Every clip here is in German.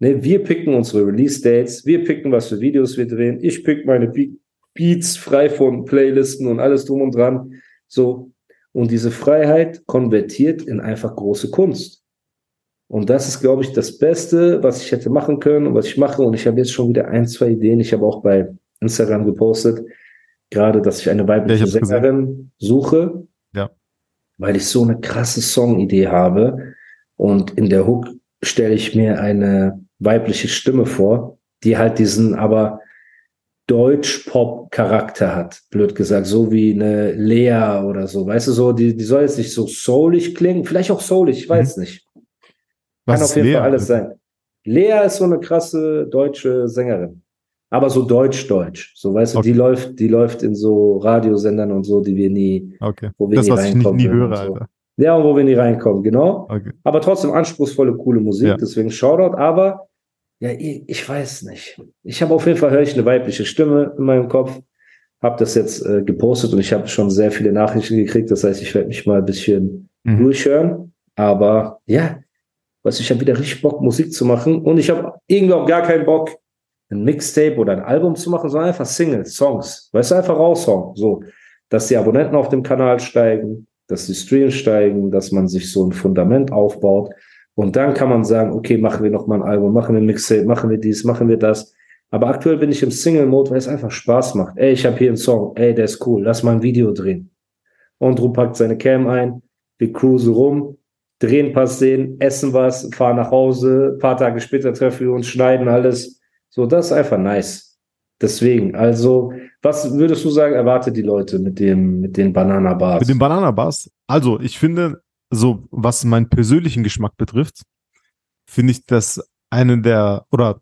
Ne, wir picken unsere Release-Dates, wir picken, was für Videos wir drehen. Ich pick meine Be Beats frei von Playlisten und alles drum und dran. So. Und diese Freiheit konvertiert in einfach große Kunst. Und das ist, glaube ich, das Beste, was ich hätte machen können und was ich mache. Und ich habe jetzt schon wieder ein, zwei Ideen. Ich habe auch bei Instagram gepostet, gerade, dass ich eine weibliche Ja, Sängerin suche, Ja. weil ich so eine krasse Songidee habe. Und in der Hook stelle ich mir eine weibliche Stimme vor, die halt diesen aber Deutsch-Pop-Charakter hat, blöd gesagt, so wie eine Lea oder so, weißt du, so, die, die soll jetzt nicht so soulig klingen, vielleicht auch soulig, ich weiß nicht. Mhm. Was Kann auf jeden Lea? Fall alles sein. Lea ist so eine krasse deutsche Sängerin. Aber so deutsch-deutsch. So, weißt du, Okay. die läuft, die läuft in so Radiosendern und so, die wir nie, Okay. wo wir Das, nie was ich nicht, reinkommen nie würden höre, und so. Alter. Ja, und wo wir nie reinkommen, genau. Okay. Aber trotzdem anspruchsvolle, coole Musik. Ja. Deswegen Shoutout. Aber, ja, ich, ich weiß nicht. Ich habe auf jeden Fall, höre ich eine weibliche Stimme in meinem Kopf. Habe das jetzt äh, gepostet und ich habe schon sehr viele Nachrichten gekriegt. Das heißt, ich werde mich mal ein bisschen Mhm. durchhören. Aber ja, was ich habe wieder richtig Bock, Musik zu machen. Und ich habe irgendwie auch gar keinen Bock, ein Mixtape oder ein Album zu machen, sondern einfach Singles, Songs. Weißt du, einfach raushauen. So, dass die Abonnenten auf dem Kanal steigen, dass die Streams steigen, dass man sich so ein Fundament aufbaut. Und dann kann man sagen, okay, machen wir noch mal ein Album, machen wir ein Mixtape, machen wir dies, machen wir das. Aber aktuell bin ich im Single-Mode, weil es einfach Spaß macht. Ey, ich habe hier einen Song, ey, der ist cool, lass mal ein Video drehen. Und Ru packt seine Cam ein, wir cruisen rum, drehen ein paar Szenen, essen was, fahren nach Hause, paar Tage später treffen wir uns, schneiden alles. So, das ist einfach nice. Deswegen, also, was würdest du sagen, erwartet die Leute mit dem, mit den Banana-Bars? Mit den Bananabars. Also, ich finde, so was meinen persönlichen Geschmack betrifft, finde ich das eine der, oder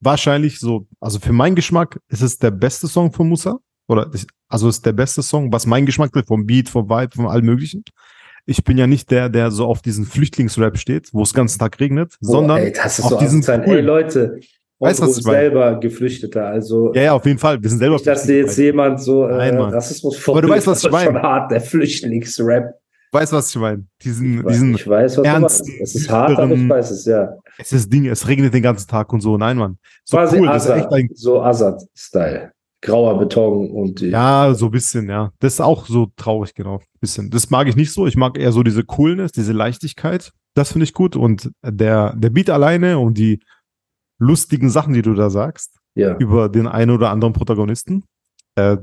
wahrscheinlich so, also für meinen Geschmack ist es der beste Song von Musa. Oder ich, also ist der beste Song, was mein Geschmack betrifft, vom Beat, vom Vibe, von allem möglichen. Ich bin ja nicht der, der so auf diesen Flüchtlingsrap steht, wo es den ganzen Tag regnet, Boah, sondern ey, das ist auf so diesen asozial. Ey, coolen. Leute, Weißt was ich meine? selber Geflüchteter, also Ja, ja, auf jeden Fall. Wir sind selber nicht, dass dir jetzt jemand so äh, Nein. Rassismus Aber du weißt, was ich ist schon meine. hart, der Flüchtlingsrap. Weißt du, was ich meine? Diesen, Ich weiß, diesen, ich weiß, was du ernsten, meinst. Es ist hart, aber ich weiß es, ja. es ist Ding, es regnet den ganzen Tag und so. Nein, Mann. So Quasi cool, das ist echt Azad, ein, so Azad-Style. Grauer Beton und die, ja, so ein bisschen, ja. Das ist auch so traurig, genau. Bisschen. Das mag ich nicht so. Ich mag eher so diese Coolness, diese Leichtigkeit. Das finde ich gut. Und der, der Beat alleine und die lustigen Sachen, die du da sagst, ja. über den einen oder anderen Protagonisten, äh,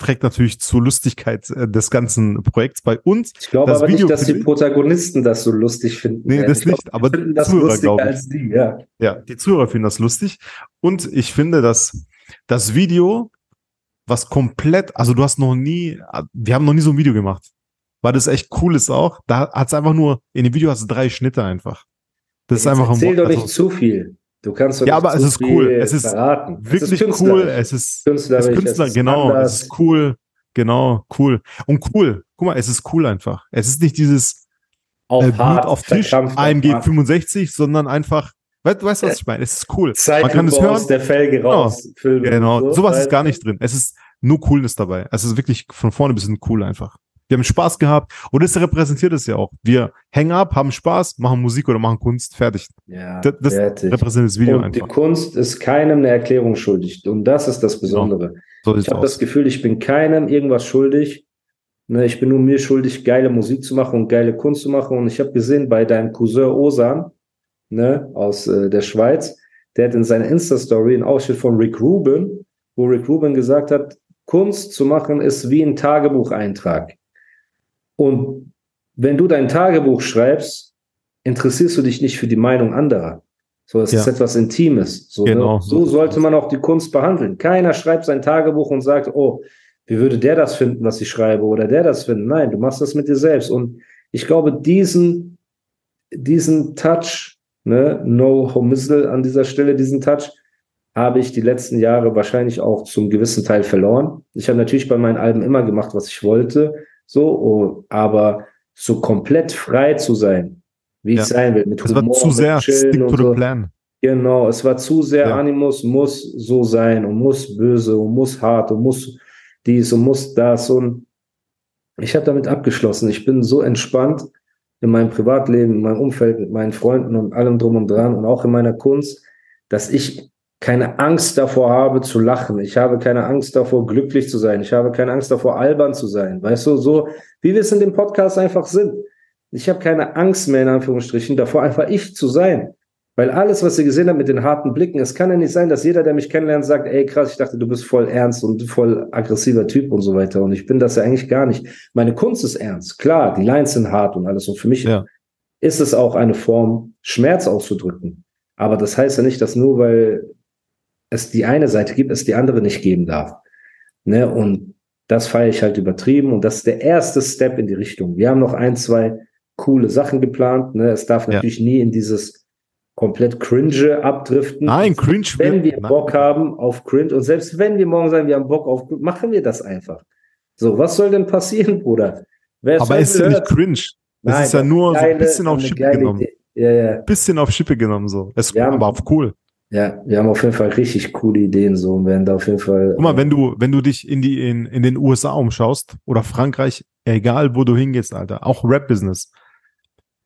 trägt natürlich zur Lustigkeit äh, des ganzen Projekts bei uns. Ich glaube aber Video nicht, dass die Protagonisten das so lustig finden. Nee, das ich glaub, nicht, aber die Zuhörer, lustiger glaub ich. als die, ja. Ja, die Zuhörer finden das lustig. Und ich finde, dass das Video, was komplett, also du hast noch nie, wir haben noch nie so ein Video gemacht. Weil das echt cool ist auch. Da hat es einfach nur, in dem Video hast du drei Schnitte einfach. Das ist einfach ein Erzähl doch also, nicht zu viel. Du kannst doch Ja, aber es ist cool. Es ist verraten. wirklich es ist cool. Es ist, es Künstlerisch, ist es Künstler, ist genau. anders. Es ist cool. Genau, cool. Und cool. Guck mal, es ist cool einfach. Es ist nicht dieses auf äh, Blut hart, auf Tisch, AMG hart. 65, sondern einfach, weißt du, was ich meine? Es ist cool. Zeitlupe Man kann es aus hören. der Felge raus. filmen Genau, so, sowas ist gar nicht drin. Es ist nur Coolness dabei. Es ist wirklich von vorne bis hinten cool einfach. Wir haben Spaß gehabt und das repräsentiert es ja auch. Wir hängen ab, haben Spaß, machen Musik oder machen Kunst, fertig. Ja, Das, das fertig. repräsentiert das Video Und die einfach. Kunst ist keinem eine Erklärung schuldig. Und das ist das Besondere. So Ich habe das. Gefühl, ich bin keinem irgendwas schuldig. Ne, ich bin nur mir schuldig, geile Musik zu machen und geile Kunst zu machen. Und ich habe gesehen, bei deinem Cousin Osan ne, aus äh, der Schweiz, der hat in seiner Insta-Story einen Ausschnitt von Rick Rubin, wo Rick Rubin gesagt hat, Kunst zu machen ist wie ein Tagebucheintrag. Und wenn du dein Tagebuch schreibst, interessierst du dich nicht für die Meinung anderer. So, es Ja. ist etwas Intimes. So, Genau, ne? so sollte man auch die Kunst behandeln. Keiner schreibt sein Tagebuch und sagt, oh, wie würde der das finden, was ich schreibe, oder der das finden. Nein, du machst das mit dir selbst. Und ich glaube, diesen, diesen Touch ne, no homissel an dieser Stelle, diesen Touch, habe ich die letzten Jahre wahrscheinlich auch zum gewissen Teil verloren. Ich habe natürlich bei meinen Alben immer gemacht, was ich wollte, so, oh, aber so komplett frei zu sein, wie ja. ich sein will, mit es Humor, war zu sehr stick to the so. plan. Genau, es war zu sehr ja. Animus, muss so sein und muss böse und muss hart und muss dies und muss das und ich habe damit abgeschlossen. Ich bin so entspannt in meinem Privatleben, in meinem Umfeld, mit meinen Freunden und allem drum und dran und auch in meiner Kunst, dass ich keine Angst davor habe zu lachen. Ich habe keine Angst davor, glücklich zu sein. Ich habe keine Angst davor, albern zu sein. Weißt du, so wie wir es in dem Podcast einfach sind. Ich habe keine Angst mehr, in Anführungsstrichen, davor einfach ich zu sein. Weil alles, was ihr gesehen habt mit den harten Blicken, es kann ja nicht sein, dass jeder, der mich kennenlernt, sagt, ey krass, ich dachte, du bist voll ernst und voll aggressiver Typ und so weiter. Und ich bin das ja eigentlich gar nicht. Meine Kunst ist ernst. Klar, die Lines sind hart und alles. Und für mich ja. ist es auch eine Form, Schmerz auszudrücken. Aber das heißt ja nicht, dass nur weil es die eine Seite gibt, es die andere nicht geben darf. Ne? Und das feiere ich halt übertrieben. Und das ist der erste Step in die Richtung. Wir haben noch ein, zwei coole Sachen geplant. Ne? Es darf natürlich ja. nie in dieses komplett cringe abdriften. Nein, cringe. Wenn wir Bock haben auf cringe und selbst wenn wir morgen sagen, wir haben Bock auf, machen wir das einfach. So, was soll denn passieren, Bruder? Wer Aber ist ja nicht cringe. Nein, ist ja nur geile, so ein bisschen auf Schippe genommen. Ja, ja. Bisschen auf Schippe genommen, so. Es war aber auf cool. Ja, wir haben auf jeden Fall richtig coole Ideen, so, und werden da auf jeden Fall. Guck mal, wenn du, wenn du dich in die, in, in den USA umschaust oder Frankreich, egal wo du hingehst, Alter, auch Rap-Business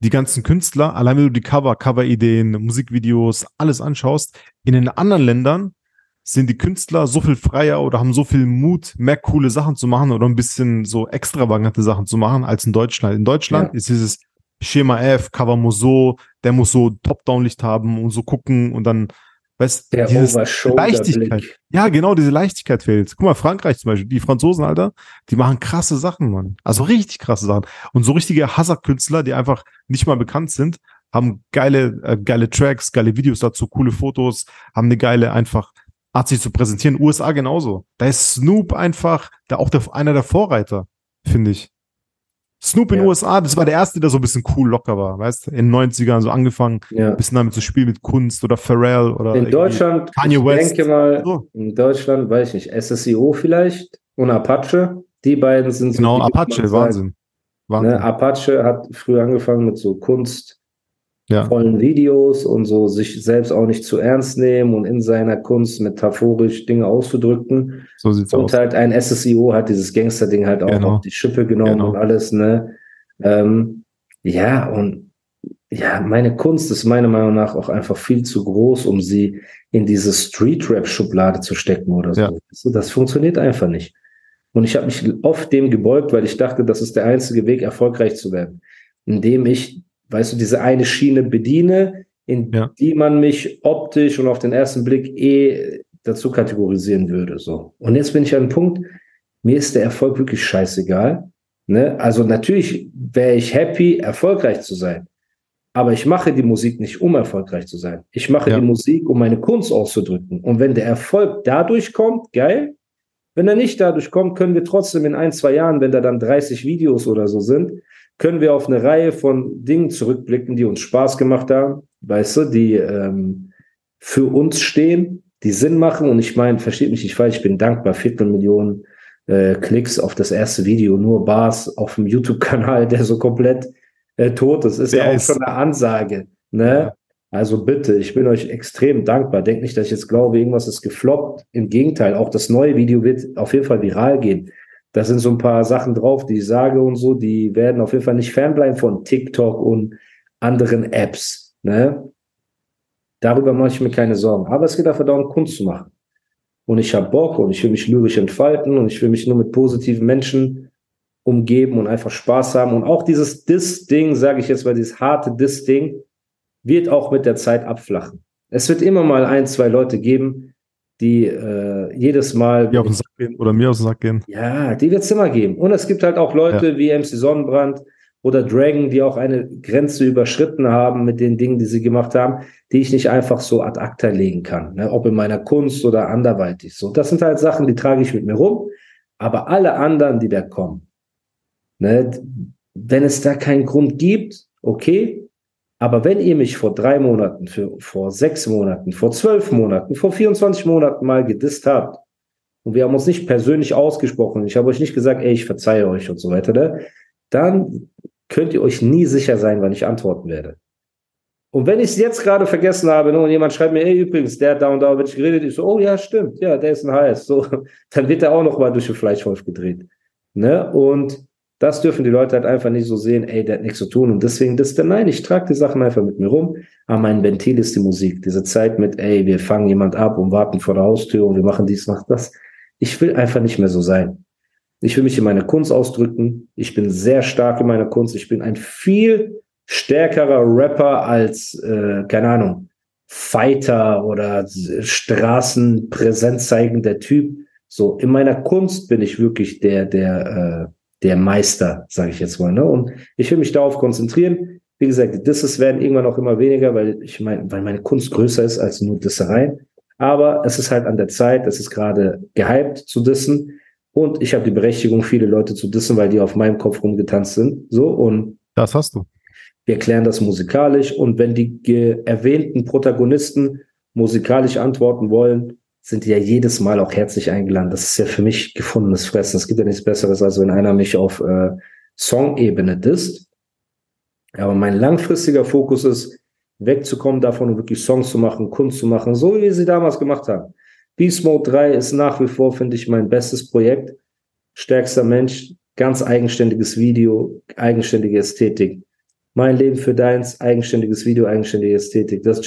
die ganzen Künstler, allein wenn du die Cover, Cover-Ideen, Musikvideos, alles anschaust, in den anderen Ländern sind die Künstler so viel freier oder haben so viel Mut, mehr coole Sachen zu machen oder ein bisschen so extravagante Sachen zu machen als in Deutschland. In Deutschland ja. ist dieses Schema F, Cover muss so, der muss so Top-Down-Licht haben und so gucken und dann Weißt, der Leichtigkeit. Ja, genau, diese Leichtigkeit fehlt. Guck mal, Frankreich zum Beispiel, die Franzosen, Alter, die machen krasse Sachen, Mann. Also richtig krasse Sachen. Und so richtige Hazard-Künstler, die einfach nicht mal bekannt sind, haben geile, äh, geile Tracks, geile Videos dazu, coole Fotos, haben eine geile einfach Art sich zu präsentieren. USA genauso. Da ist Snoop einfach, da auch der, einer der Vorreiter, finde ich. Snoop in den ja. USA, das war der erste, der so ein bisschen cool locker war, weißt du? In den 90ern so angefangen, ja. ein bisschen damit zu spielen mit Kunst oder Pharrell oder. In Deutschland, Kanye ich West. denke mal, so. in Deutschland, weiß ich nicht, SSIO vielleicht und Apache. Die beiden sind so. Genau, Apache, Wahnsinn. Wahnsinn. Ne? Apache hat früher angefangen mit so Kunst, ja. vollen Videos und so sich selbst auch nicht zu ernst nehmen und in seiner Kunst metaphorisch Dinge auszudrücken. So sieht's und aus. Und halt ein SSIO hat dieses Gangster-Ding halt auch genau. auf die Schippe genommen genau. und alles, ne? Ähm, ja, und ja, meine Kunst ist meiner Meinung nach auch einfach viel zu groß, um sie in diese Street-Rap-Schublade zu stecken oder so. Ja. Das funktioniert einfach nicht. Und ich habe mich oft dem gebeugt, weil ich dachte, das ist der einzige Weg, erfolgreich zu werden, indem ich weißt du, diese eine Schiene bediene, in ja. die man mich optisch und auf den ersten Blick eh dazu kategorisieren würde. So. Und jetzt bin ich an einem Punkt, mir ist der Erfolg wirklich scheißegal. Ne? Also natürlich wäre ich happy, erfolgreich zu sein. Aber ich mache die Musik nicht, um erfolgreich zu sein. Ich mache ja. die Musik, um meine Kunst auszudrücken. Und wenn der Erfolg dadurch kommt, geil. Wenn er nicht dadurch kommt, können wir trotzdem in ein, zwei Jahren, wenn da dann 30 Videos oder so sind, können wir auf eine Reihe von Dingen zurückblicken, die uns Spaß gemacht haben, weißt du, die ähm, für uns stehen, die Sinn machen. Und ich meine, versteht mich nicht falsch, ich bin dankbar, Viertelmillionen äh, Klicks auf das erste Video, nur Bars auf dem YouTube-Kanal, der so komplett äh, tot ist, ist der ja auch ist schon eine Ansage. Ne? Ja. Also bitte, ich bin euch extrem dankbar. Denkt nicht, dass ich jetzt glaube, irgendwas ist gefloppt. Im Gegenteil, auch das neue Video wird auf jeden Fall viral gehen da sind so ein paar Sachen drauf, die ich sage und so, die werden auf jeden Fall nicht fernbleiben von TikTok und anderen Apps. Ne? Darüber mache ich mir keine Sorgen. Aber es geht einfach darum, Kunst zu machen. Und ich habe Bock und ich will mich lyrisch entfalten und ich will mich nur mit positiven Menschen umgeben und einfach Spaß haben. Und auch dieses Diss-Ding, sage ich jetzt mal, dieses harte Diss-Ding, wird auch mit der Zeit abflachen. Es wird immer mal ein, zwei Leute geben, die äh, jedes Mal. Die auf den Sack gehen oder mir auf den Sack gehen. Ja, die wird es immer geben. Und es gibt halt auch Leute ja. wie MC Sonnenbrand oder Dragon, die auch eine Grenze überschritten haben mit den Dingen, die sie gemacht haben, die ich nicht einfach so ad acta legen kann. Ne? Ob in meiner Kunst oder anderweitig. So, das sind halt Sachen, die trage ich mit mir rum. Aber alle anderen, die da kommen, ne, wenn es da keinen Grund gibt, okay, Aber wenn ihr mich vor drei Monaten, für, vor sechs Monaten, vor zwölf Monaten, vor 24 Monaten mal gedisst habt und wir haben uns nicht persönlich ausgesprochen, ich habe euch nicht gesagt, ey, ich verzeihe euch und so weiter, ne? dann könnt ihr euch nie sicher sein, wann ich antworten werde. Und wenn ich es jetzt gerade vergessen habe ne, und jemand schreibt mir, ey, übrigens, der hat da und da wird geredet, ich so, oh ja, stimmt, ja, der ist ein HS. So, dann wird er auch noch mal durch den Fleischwolf gedreht. Ne? Und das dürfen die Leute halt einfach nicht so sehen, ey, der hat nichts zu tun. Und deswegen, das dann, nein, ich trage die Sachen einfach mit mir rum. Aber mein Ventil ist die Musik. Diese Zeit mit, ey, wir fangen jemand ab und warten vor der Haustür und wir machen dies, machen das. Ich will einfach nicht mehr so sein. Ich will mich in meine Kunst ausdrücken. Ich bin sehr stark in meiner Kunst. Ich bin ein viel stärkerer Rapper als, äh, keine Ahnung, Fighter oder Straßenpräsenz zeigender Typ. So, in meiner Kunst bin ich wirklich der, der, äh, der Meister, sage ich jetzt mal. Ne? Und ich will mich darauf konzentrieren. Wie gesagt, die Disses werden irgendwann auch immer weniger, weil ich meine, weil meine Kunst größer ist als nur Dissereien. Aber es ist halt an der Zeit, es ist gerade gehypt zu dissen. Und ich habe die Berechtigung, viele Leute zu dissen, weil die auf meinem Kopf rumgetanzt sind. So, und das hast du. Wir klären das musikalisch und wenn die erwähnten Protagonisten musikalisch antworten wollen, sind ja jedes Mal auch herzlich eingeladen. Das ist ja für mich gefundenes Fressen. Es gibt ja nichts Besseres, als wenn einer mich auf äh, Song-Ebene disst. Aber mein langfristiger Fokus ist, wegzukommen davon und wirklich Songs zu machen, Kunst zu machen, so wie sie damals gemacht haben. Beast Mode 3 ist nach wie vor, finde ich, mein bestes Projekt. Stärkster Mensch, ganz eigenständiges Video, eigenständige Ästhetik. Mein Leben für deins, eigenständiges Video, eigenständige Ästhetik. Das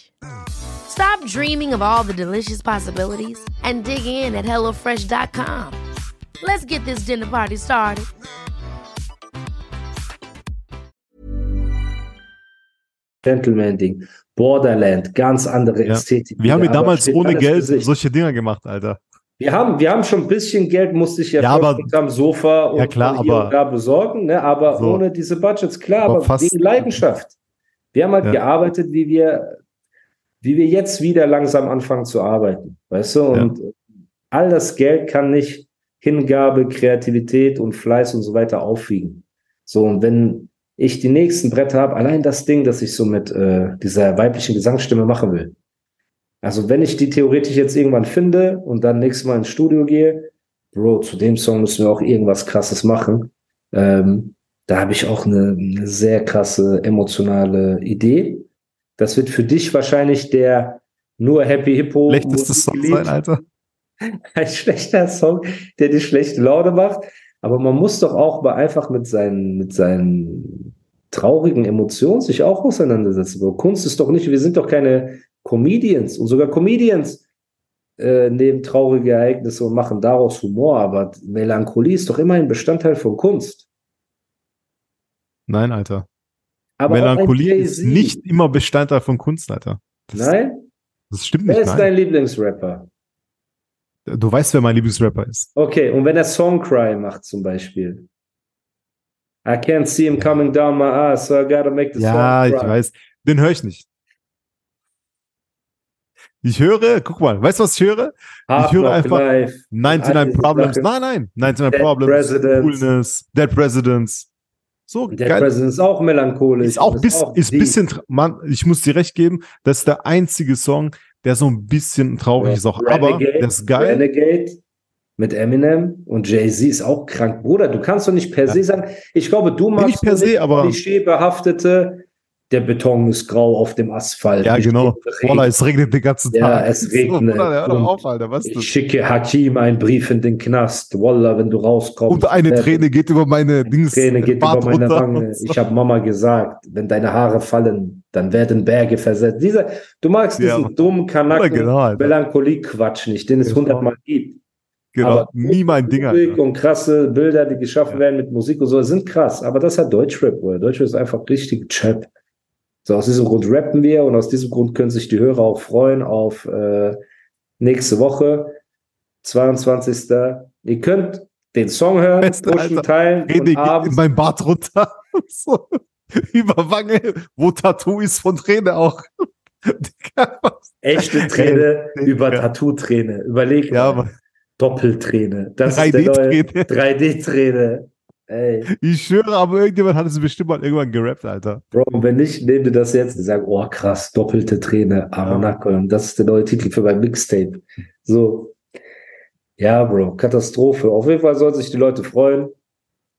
Stop dreaming of all the delicious possibilities and dig in at HelloFresh.com. Let's get this dinner party started. Gentleman-Ding, Borderland, ganz andere Ja. Ästhetik. Wir haben ja damals ohne Geld solche Dinger gemacht, Alter. Wir haben, wir haben schon ein bisschen Geld, musste ich ja, Ja, aber- unterm Sofa und Ja, klar, aber- und da besorgen, ne? aber So. ohne diese Budgets, klar, Aber aber, fast- wegen Leidenschaft. Wir haben halt Ja. gearbeitet, wie wir, wie wir jetzt wieder langsam anfangen zu arbeiten, weißt du? Und all das Geld kann nicht Hingabe, Kreativität und Fleiß und so weiter aufwiegen. So, und wenn ich die nächsten Bretter habe, allein das Ding, das ich so mit äh, dieser weiblichen Gesangsstimme machen will. Also wenn ich die theoretisch jetzt irgendwann finde und dann nächstes Mal ins Studio gehe, Bro, zu dem Song müssen wir auch irgendwas krasses machen. Ähm, da habe ich auch eine, eine sehr krasse emotionale Idee. Das wird für dich wahrscheinlich der nur Happy Hippo Schlechteste Song sein, Alter. ein schlechter Song, der dir schlechte Laune macht. Aber man muss doch auch mal einfach mit seinen, mit seinen traurigen Emotionen sich auch auseinandersetzen. Bro. Kunst ist doch nicht, wir sind doch keine Comedians und sogar Comedians äh, nehmen traurige Ereignisse und machen daraus Humor. Aber Melancholie ist doch immer ein Bestandteil von Kunst. Nein, Alter. Aber Melancholie ist nicht immer Bestandteil von Kunst, Alter. Das, Nein? das stimmt Wer nicht. ist Nein. dein Lieblingsrapper? Du weißt, wer mein Lieblingsrapper ist. Okay, und wenn er Songcry macht zum Beispiel. I can't see him coming down my ass, so I gotta make the Ja, song ich cry. weiß. Den höre ich nicht. Ich höre, guck mal, weißt du, was ich höre? Hard ich höre einfach Life. 99 All diese Problems. Nein, nein. 99 Dead Problems. Presidents. Coolness. Dead Presidents. So, Der geil. President ist auch melancholisch. Ist auch, bis, ist bisschen, man, ich muss dir recht geben, das ist der einzige Song, der so ein bisschen traurig ist auch. Aber Renegade, der ist geil. Renegade mit Eminem und Jay-Z ist auch krank. Bruder, du kannst doch nicht per Ja. se sagen, ich glaube, du magst Nicht per se, aber- klischeebehaftete der Beton ist grau auf dem Asphalt. Ja, Ich genau. schicke Boah, es regnet den ganzen Ja, Tag. es regnet. So, Bruder, hör auf, Alter. Was Ich das? schicke Hakim einen Brief in den Knast. Wallah, wenn du rauskommst. Und eine werde- Träne geht über meine Dings. Träne geht Bart über meine Wange. so. Ich habe Mama gesagt, wenn deine Haare fallen, dann werden Berge versetzt. Dieser, du magst Ja, diesen dummen Kanaken, genau. Melancholie-Quatsch nicht, den es Genau. hundertmal gibt. Genau, Aber nie mein Ding, Musik und krasse Bilder, die geschaffen Ja. werden mit Musik und so, sind krass. Aber das hat Deutschrap, oder? Deutschrap ist einfach richtig Chap. So, aus diesem Grund rappen wir und aus diesem Grund können sich die Hörer auch freuen auf äh, nächste Woche, 22. Ihr könnt den Song hören, Beste, pushen, Alter. teilen Rede und in mein Bart runter. so. Über Wange, wo Tattoo ist von Träne auch. Echte Träne Ey, über ja. Tattoo-Träne. Überleg Ja, mal. aber Doppelträne. Das ist der neue 3D-Träne. 3D-Träne. Ey. Ich schwöre, aber irgendjemand hat es bestimmt mal irgendwann gerappt, Alter. Bro, wenn nicht, nehm dir das jetzt. Die sagen, oh krass, doppelte Träne, Aronako. Und das ist der neue Titel für mein Mixtape. So. Ja, Bro, Katastrophe. Auf jeden Fall sollen sich die Leute freuen.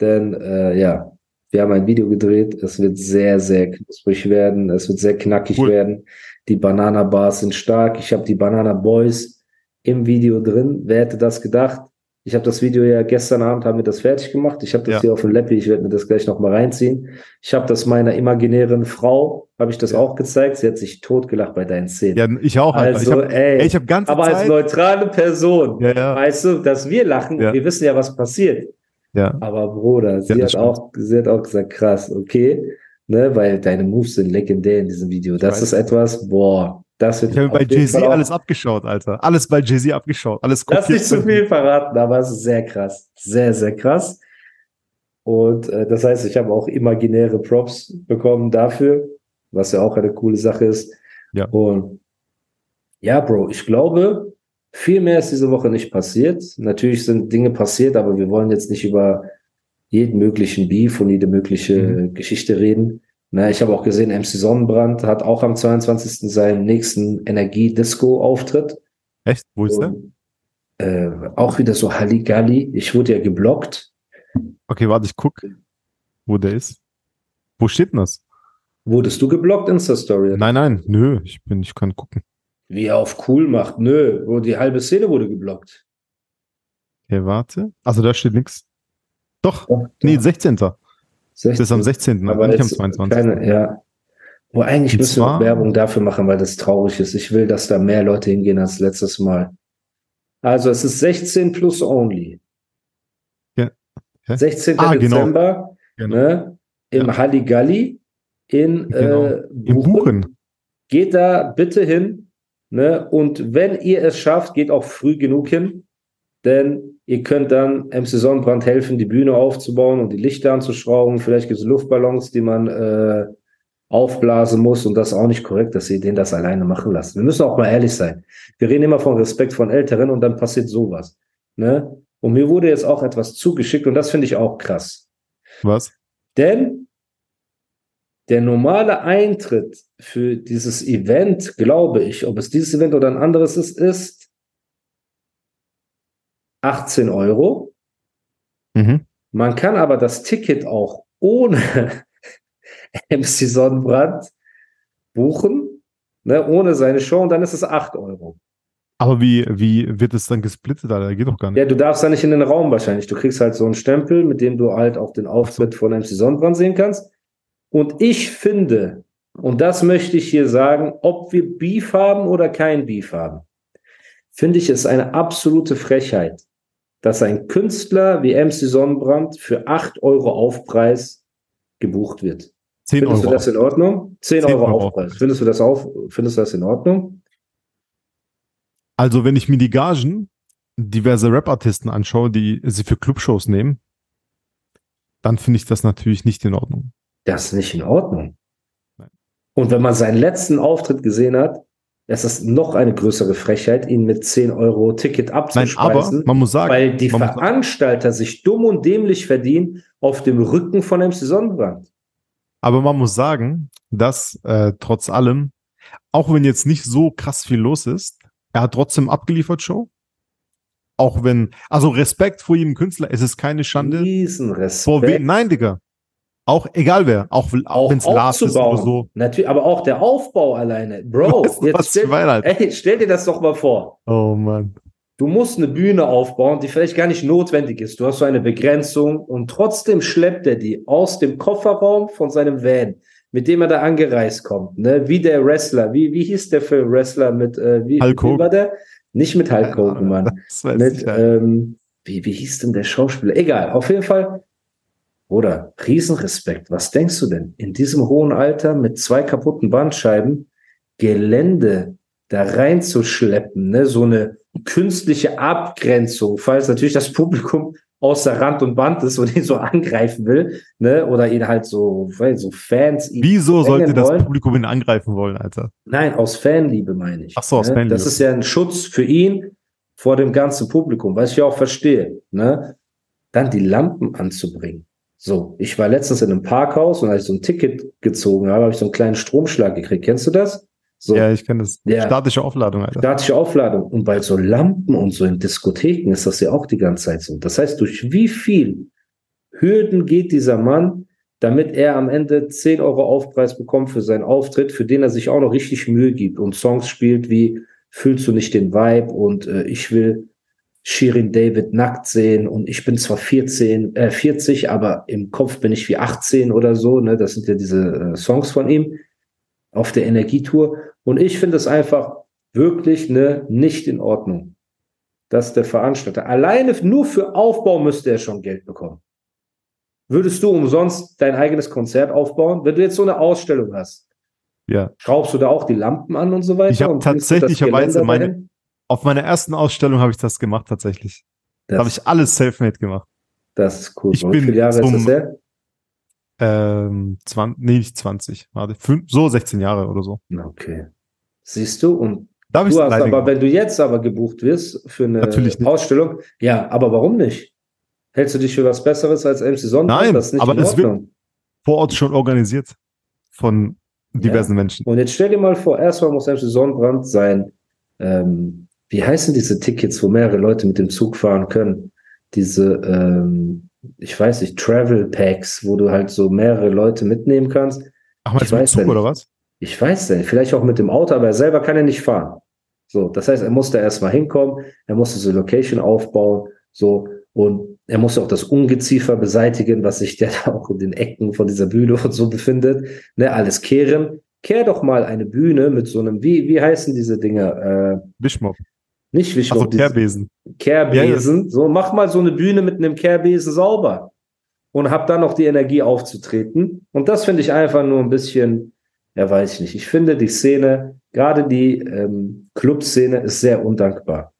Denn, äh, ja, wir haben ein Video gedreht. Es wird sehr, sehr knusprig werden. Es wird sehr knackig Cool. werden. Die Banana Bars sind stark. Ich habe die Banana Boys im Video drin. Wer hätte das gedacht? Ich habe das Video ja gestern Abend haben wir das fertig gemacht. Ich habe das Ja. hier auf dem Lappi. Ich werde mir das gleich noch mal reinziehen. Ich habe das meiner imaginären Frau, habe ich das Ja. auch gezeigt. Sie hat sich totgelacht bei deinen Szenen. Ja, ich auch, Alter. also, ich hab, ey, ey, ich hab ganze aber als Zeit. neutrale Person, Ja, ja. weißt du, dass wir lachen, wir wissen ja, was passiert. Ja. Aber Bruder, sie hat auch, sie hat auch gesagt, krass, okay, ne, weil deine Moves sind legendär in diesem Video. Das ist etwas, boah, das Ich habe bei Jay-Z alles abgeschaut, Alter. Alles bei Jay-Z abgeschaut. Alles Lass kopiert. nicht zu viel verraten, aber es ist sehr krass. Sehr, sehr krass. Und äh, das heißt, ich habe auch imaginäre Props bekommen dafür, was ja auch eine coole Sache ist. Ja. Und ja, Bro, ich glaube, viel mehr ist diese Woche nicht passiert. Natürlich sind Dinge passiert, aber wir wollen jetzt nicht über jeden möglichen Beef und jede mögliche Mhm. Geschichte reden. Na, ich habe auch gesehen, MC Sonnenbrand hat auch am 22. seinen nächsten Energie-Disco-Auftritt. Echt? Wo ist der? Äh, auch wieder so Halligalli. Ich wurde ja geblockt. Okay, warte, ich guck, wo der ist. Wo steht denn das? Wurdest du geblockt, Insta-Story? Nein, nein, nö, ich bin, ich kann gucken. Wie er auf cool macht. Nö, wo die halbe Szene wurde geblockt. Okay, warte. Also da steht nichts. Doch, Doch, nee, da. 16. Das 16. ist am 16. Aber nicht am jetzt 22. Keine, ja. Wo eigentlich Und müssen wir zwar- Werbung dafür machen, weil das traurig ist. Ich will, dass da mehr Leute hingehen als letztes Mal. Also es ist 16 plus only. Ja. Okay. 16. Ah, genau. Dezember Genau. ne, im Ja. Halligalli in Genau. äh, Im Buchen. Geht da bitte hin. Ne? Und wenn ihr es schafft, geht auch früh genug hin. Denn ihr könnt dann MC Sonnenbrand helfen, die Bühne aufzubauen und die Lichter anzuschrauben. Vielleicht gibt es Luftballons, die man äh, aufblasen muss. Und das ist auch nicht korrekt, dass ihr den das alleine machen lasst. Wir müssen auch mal ehrlich sein. Wir reden immer von Respekt von Älteren und dann passiert sowas. Ne? Und mir wurde jetzt auch etwas zugeschickt und das finde ich auch krass. Was? Denn der normale Eintritt für dieses Event, glaube ich, ob es dieses Event oder ein anderes ist, ist 18 Euro. Mhm. Man kann aber das Ticket auch ohne MC Sonnenbrand buchen, ne, ohne seine Show, und dann ist es 8 Euro. Aber wie, wie wird es dann gesplittet, Alter? Geht doch gar nicht. Ja, du darfst da nicht in den Raum wahrscheinlich. Du kriegst halt so einen Stempel, mit dem du halt auch den Auftritt von MC Sonnenbrand sehen kannst. Und ich finde, und das möchte ich hier sagen, ob wir Beef haben oder kein Beef haben, finde ich es eine absolute Frechheit, dass ein Künstler wie MC Sonnenbrand für 8 Euro Aufpreis gebucht wird. 10 Findest Euro. du das in Ordnung? 10, 10 Euro, Euro Aufpreis. Findest du das auf, findest du das in Ordnung? Also, wenn ich mir die Gagen diverser Rap-Artisten anschaue, die sie für Clubshows nehmen, dann finde ich das natürlich nicht in Ordnung. Das ist nicht in Ordnung. Nein. Und wenn man seinen letzten Auftritt gesehen hat, ist es noch eine größere Frechheit, ihn mit 10 Euro Ticket Nein, aber abzuspeisen, man muss sagen, weil die Veranstalter sich dumm und dämlich verdienen auf dem Rücken von MC Sonnenbrand. aber man muss sagen, dass äh, trotz allem, auch wenn jetzt nicht so krass viel los ist, er hat trotzdem abgeliefert Show. Auch wenn, also Respekt vor jedem Künstler, es ist keine Schande. Vor Riesenrespekt. wem? Nein, Digga. Auch egal wer, auch, auch wenn es Lars ist oder so. Natürlich, aber auch der Aufbau alleine. Bro, Weißt du, jetzt stell, ey, stell dir das doch mal vor. Oh Mann. Du musst eine Bühne aufbauen, die vielleicht gar nicht notwendig ist. Du hast so eine Begrenzung und trotzdem schleppt er die aus dem Kofferraum von seinem Van, mit dem er da angereist kommt. Ne? Wie der Wrestler. Wie, wie hieß der für Wrestler mit, äh, wie, Hulk wie Hogan. war der? Nicht mit Hulk Hogan, Mann. Mit, ähm, wie, wie hieß denn der Schauspieler? Egal, auf jeden Fall. Oder Riesenrespekt. Was denkst du denn? In diesem hohen Alter mit zwei kaputten Bandscheiben Gelände da reinzuschleppen, ne? so eine künstliche Abgrenzung, falls natürlich das Publikum außer Rand und Band ist und ihn so angreifen will, ne? oder ihn halt so, weil so Fans ihn Wieso sollte das wollen. Publikum ihn angreifen wollen, Alter? Nein, aus Fanliebe meine ich. Ach so, aus ne? Fanliebe. Das ist ja ein Schutz für ihn vor dem ganzen Publikum, was ich ja auch verstehe. Ne? Dann die Lampen anzubringen. So, ich war letztens in einem Parkhaus und als ich so ein Ticket gezogen habe, habe ich so einen kleinen Stromschlag gekriegt. Kennst du das? So, Ja, ich kenne das. Ja. Statische Aufladung, Alter. statische Aufladung. Und bei so Lampen und so in Diskotheken ist das ja auch die ganze Zeit so. Das heißt, durch wie viel Hürden geht dieser Mann, damit er am Ende 10 Euro Aufpreis bekommt für seinen Auftritt, für den er sich auch noch richtig Mühe gibt und Songs spielt wie Fühlst du nicht den Vibe und äh, ich will Shirin David nackt sehen und ich bin zwar 14, äh, 40, aber im Kopf bin ich wie 18 oder so. Ne? Das sind ja diese äh, Songs von ihm auf der Energietour. Und ich finde es einfach wirklich ne, nicht in Ordnung, dass der Veranstalter alleine nur für Aufbau müsste er schon Geld bekommen. Würdest du umsonst dein eigenes Konzert aufbauen? Wenn du jetzt so eine Ausstellung hast, Ja. schraubst du da auch die Lampen an und so weiter? Ich hab und bringst du das tatsächlicherweise Geländer meine- dahin? Auf meiner ersten Ausstellung habe ich das gemacht, tatsächlich. Da habe ich alles selfmade gemacht. das ist cool. ich Wie bin viele Jahre ist zum- das her? Ähm, 20, nee, nicht 20. Warte, fünf, so 16 Jahre oder so. Okay. Siehst du? Und Da habe ich du hast aber, gemacht. wenn du jetzt aber gebucht wirst für eine. Ausstellung, ja, aber warum nicht? Hältst du dich für was Besseres als MC Sonnenbrand? Nein, das ist nicht aber das wird- vor Ort schon organisiert von diversen Menschen. Und jetzt stell dir mal vor, erstmal muss MC Sonnenbrand sein, ähm, wie heißen diese Tickets, wo mehrere Leute mit dem Zug fahren können? Diese, ähm, ich weiß nicht, Travel Packs, wo du halt so mehrere Leute mitnehmen kannst. Ach, meinst ich du mit Zug oder was? Ich weiß nicht, vielleicht auch mit dem Auto, aber er selber kann er nicht fahren. So, das heißt, er musste erstmal hinkommen, er musste so Location aufbauen, so, und er musste auch das Ungeziefer beseitigen, was sich ja da auch in den Ecken von dieser Bühne und so befindet, ne, alles kehren. Kehr doch mal eine Bühne mit so einem, wie, wie heißen diese Dinger? Äh, Wischmob. Nicht Wischmopp, Also Kehrbesen. Kehrbesen. So, mach mal so eine Bühne mit einem Kehrbesen sauber. Und hab dann noch die Energie aufzutreten. Und das finde ich einfach nur ein bisschen, ja, weiß ich nicht. Ich finde die Szene, gerade die ähm, Clubszene ist sehr undankbar.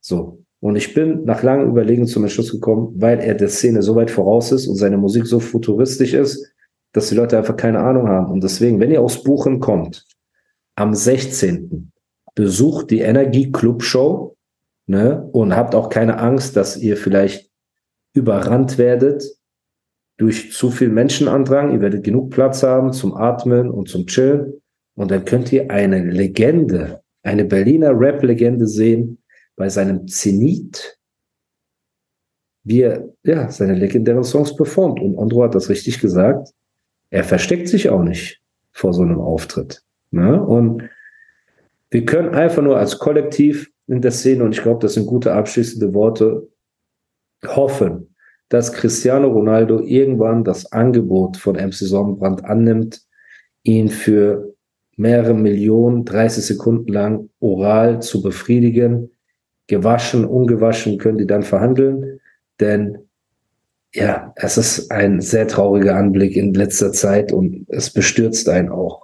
So. Und ich bin nach langem Überlegen zum Entschluss gekommen, weil er der Szene so weit voraus ist und seine Musik so futuristisch ist, dass die Leute einfach keine Ahnung haben. Und deswegen, wenn ihr aus Buchen kommt, am 16. besucht die Energie Club Show ne? Und habt auch keine Angst, dass ihr vielleicht überrannt werdet durch zu viel Menschenandrang. Ihr werdet genug Platz haben zum Atmen und zum Chillen. Und dann könnt ihr eine Legende, eine Berliner Rap-Legende sehen bei seinem Zenit, wie er ja, seine legendären Songs performt. Und Andro hat das richtig gesagt. Er versteckt sich auch nicht vor so einem Auftritt. Ne? Und wir können einfach nur als Kollektiv in der Szene, und ich glaube, das sind gute abschließende Worte, hoffen, dass Cristiano Ronaldo irgendwann das Angebot von MC Sonnenbrand annimmt, ihn für mehrere Millionen, 30 Sekunden lang oral zu befriedigen. Gewaschen, ungewaschen können die dann verhandeln, denn ja, es ist ein sehr trauriger Anblick in letzter Zeit und es bestürzt einen auch.